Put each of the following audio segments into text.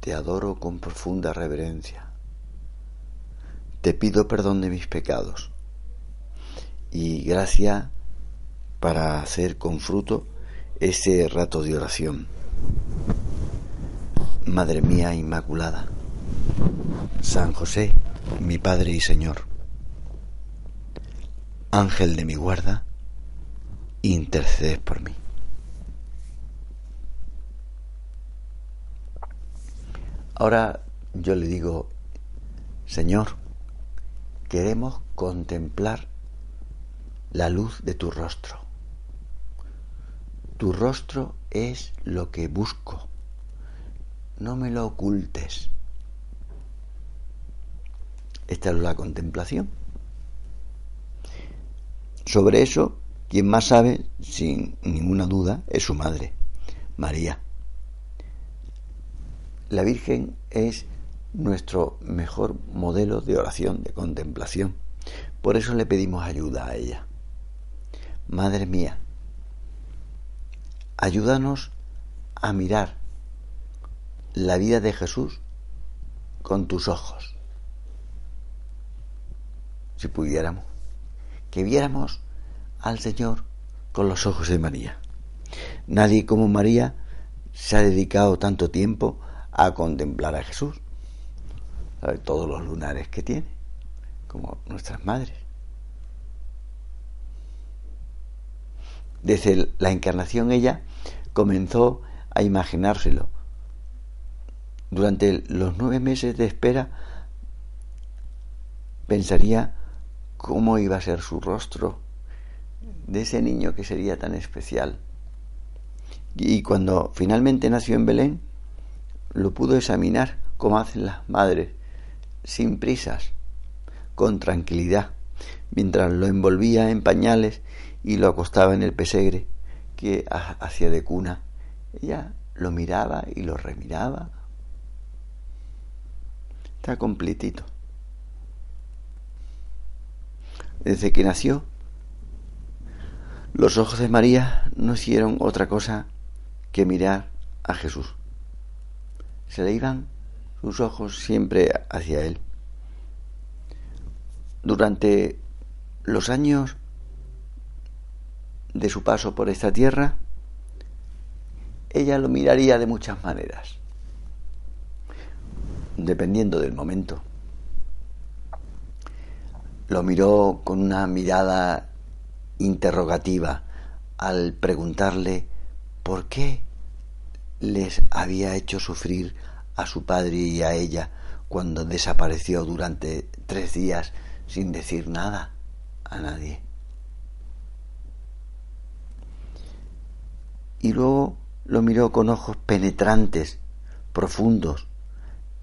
Te adoro con profunda reverencia. Te pido perdón de mis pecados y gracia para hacer con fruto ese rato de oración. Madre mía Inmaculada, San José, mi Padre y Señor, Ángel de mi guarda, interceded por mí. Ahora yo le digo, Señor, queremos contemplar la luz de tu rostro. Tu rostro es lo que busco. No me lo ocultes. Esta es la contemplación. Sobre eso, quien más sabe, sin ninguna duda, es su madre, María. La Virgen es nuestro mejor modelo de oración, de contemplación. Por eso le pedimos ayuda a ella. Madre mía, ayúdanos a mirar la vida de Jesús con tus ojos. Si pudiéramos, que viéramos al Señor con los ojos de María. Nadie como María se ha dedicado tanto tiempo a contemplar a Jesús. Todos los lunares que tiene, como nuestras madres. Desde la encarnación ella comenzó a imaginárselo. Durante los nueve meses de espera pensaría cómo iba a ser su rostro de ese niño que sería tan especial. Y cuando finalmente nació en Belén, lo pudo examinar como hacen las madres, sin prisas, con tranquilidad, mientras lo envolvía en pañales y lo acostaba en el pesegre que hacía de cuna. Ella lo miraba y lo remiraba. Está completito. Desde que nació, los ojos de María no hicieron otra cosa que mirar a Jesús se le iban sus ojos siempre hacia él. Durante los años de su paso por esta tierra, ella lo miraría de muchas maneras, dependiendo del momento. Lo miró con una mirada interrogativa al preguntarle por qué les había hecho sufrir a su padre y a ella cuando desapareció durante tres días sin decir nada a nadie. Y luego lo miró con ojos penetrantes, profundos,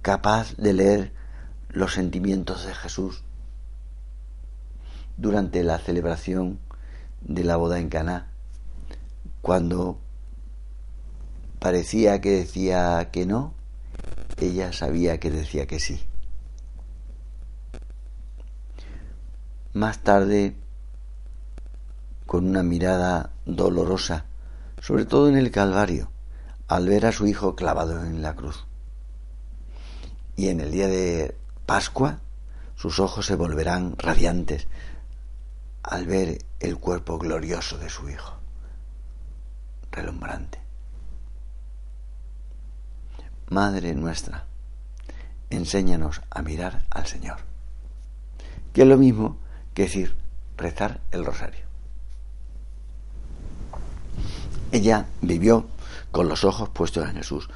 capaz de leer los sentimientos de Jesús. Durante la celebración de la boda en Caná, cuando parecía que decía que no, ella sabía que decía que sí. Más tarde, con una mirada dolorosa, sobre todo en el Calvario, al ver a su hijo clavado en la cruz. Y en el día de Pascua, sus ojos se volverán radiantes al ver el cuerpo glorioso de su hijo, relumbrante. Madre nuestra, enséñanos a mirar al Señor. Que es lo mismo que decir rezar el rosario. Ella vivió con los ojos puestos en Jesús.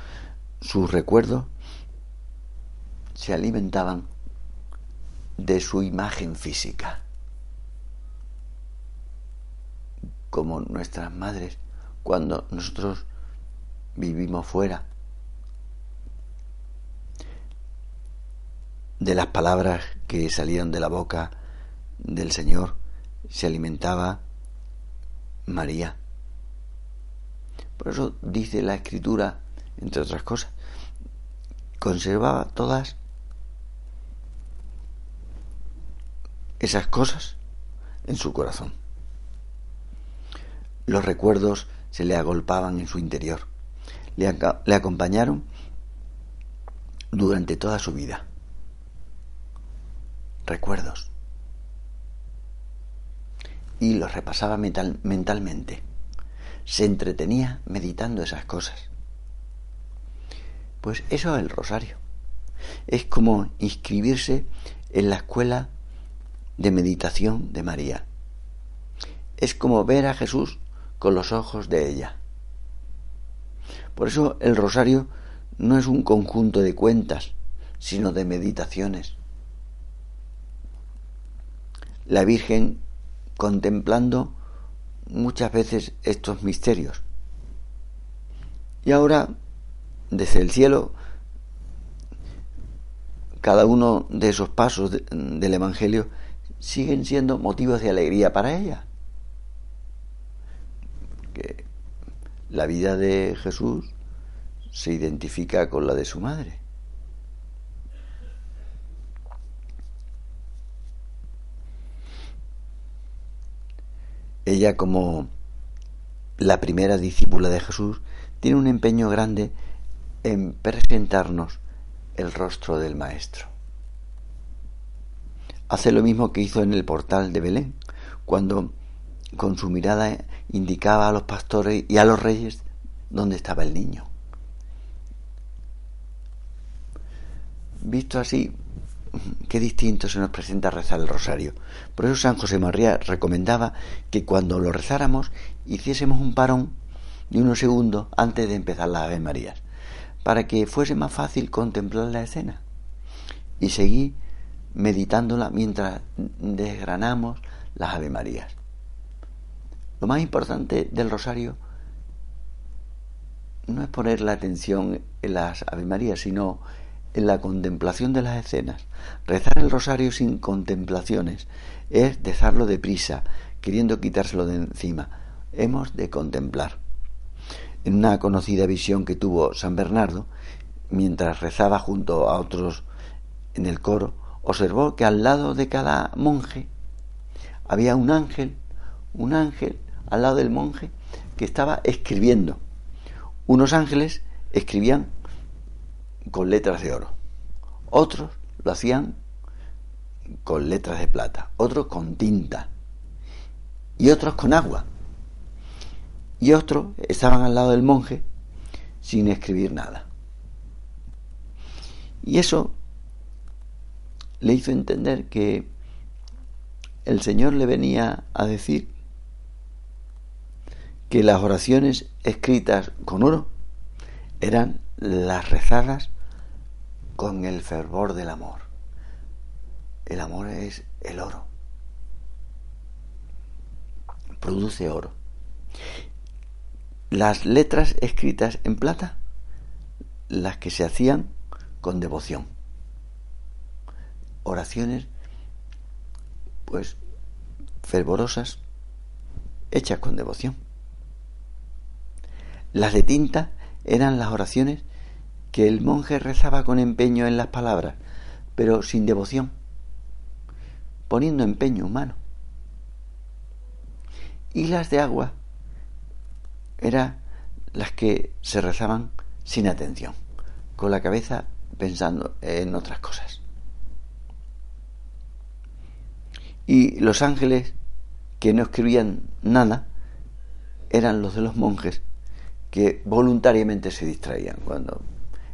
Sus recuerdos se alimentaban de su imagen física. Como nuestras madres, cuando nosotros vivimos fuera, de las palabras que salieron de la boca del Señor se alimentaba María. Por eso dice la escritura, entre otras cosas, conservaba todas esas cosas en su corazón. Los recuerdos se le agolpaban en su interior, le, le acompañaron durante toda su vida. Recuerdos. Y los repasaba mental, mentalmente. Se entretenía meditando esas cosas. Pues eso es el rosario. Es como inscribirse en la escuela de meditación de María. Es como ver a Jesús con los ojos de ella. Por eso el rosario no es un conjunto de cuentas, sino de meditaciones. La Virgen contemplando muchas veces estos misterios. Y ahora, desde el cielo, cada uno de esos pasos del Evangelio siguen siendo motivos de alegría para ella. Que la vida de Jesús se identifica con la de su madre. Ella como la primera discípula de Jesús tiene un empeño grande en presentarnos el rostro del Maestro hace lo mismo que hizo en el portal de Belén, cuando con su mirada indicaba a los pastores y a los reyes dónde estaba el niño. Visto así, qué distinto se nos presenta rezar el rosario. Por eso San José María recomendaba que cuando lo rezáramos hiciésemos un parón de unos segundos antes de empezar las Ave Marías, para que fuese más fácil contemplar la escena y seguir meditándola mientras desgranamos las Ave Marías. Lo más importante del rosario no es poner la atención en las Ave Marías, sino en la contemplación de las escenas. Rezar el rosario sin contemplaciones es dejarlo deprisa, queriendo quitárselo de encima. Hemos de contemplar. En una conocida visión que tuvo San Bernardo, mientras rezaba junto a otros en el coro, observó que al lado de cada monje había un ángel, un ángel al lado del monje que estaba escribiendo. Unos ángeles escribían con letras de oro, otros lo hacían con letras de plata, otros con tinta y otros con agua. Y otros estaban al lado del monje sin escribir nada. Y eso le hizo entender que el Señor le venía a decir que las oraciones escritas con oro eran las rezadas con el fervor del amor. El amor es el oro. Produce oro. Las letras escritas en plata, las que se hacían con devoción oraciones pues fervorosas hechas con devoción. Las de tinta eran las oraciones que el monje rezaba con empeño en las palabras, pero sin devoción, poniendo empeño humano. Y las de agua eran las que se rezaban sin atención, con la cabeza pensando en otras cosas. Y los ángeles que no escribían nada eran los de los monjes que voluntariamente se distraían cuando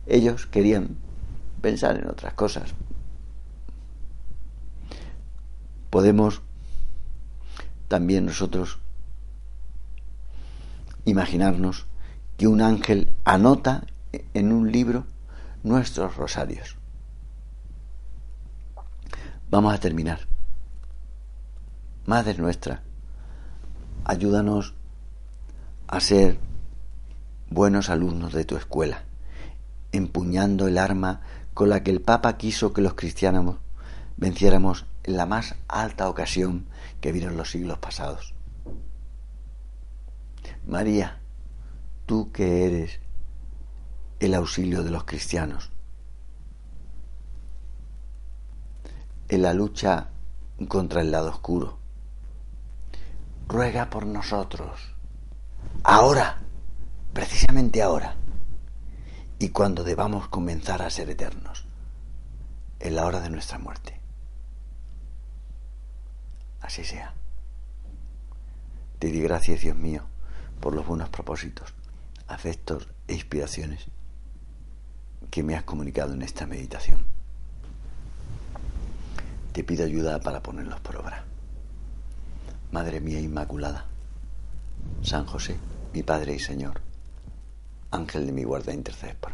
ellos querían pensar en otras cosas. Podemos también nosotros imaginarnos que un ángel anota en un libro nuestros rosarios. Vamos a terminar. Madre nuestra, ayúdanos a ser buenos alumnos de tu escuela, empuñando el arma con la que el Papa quiso que los cristianos venciéramos en la más alta ocasión que vieron los siglos pasados. María, tú que eres el auxilio de los cristianos, en la lucha contra el lado oscuro, ruega por nosotros, ahora, precisamente ahora, y cuando debamos comenzar a ser eternos, en la hora de nuestra muerte. Así sea. Te di gracias, Dios mío, por los buenos propósitos, afectos e inspiraciones que me has comunicado en esta meditación. Te pido ayuda para ponerlos por obra. Madre mía Inmaculada, San José, mi Padre y Señor, Ángel de mi guarda, intercede por.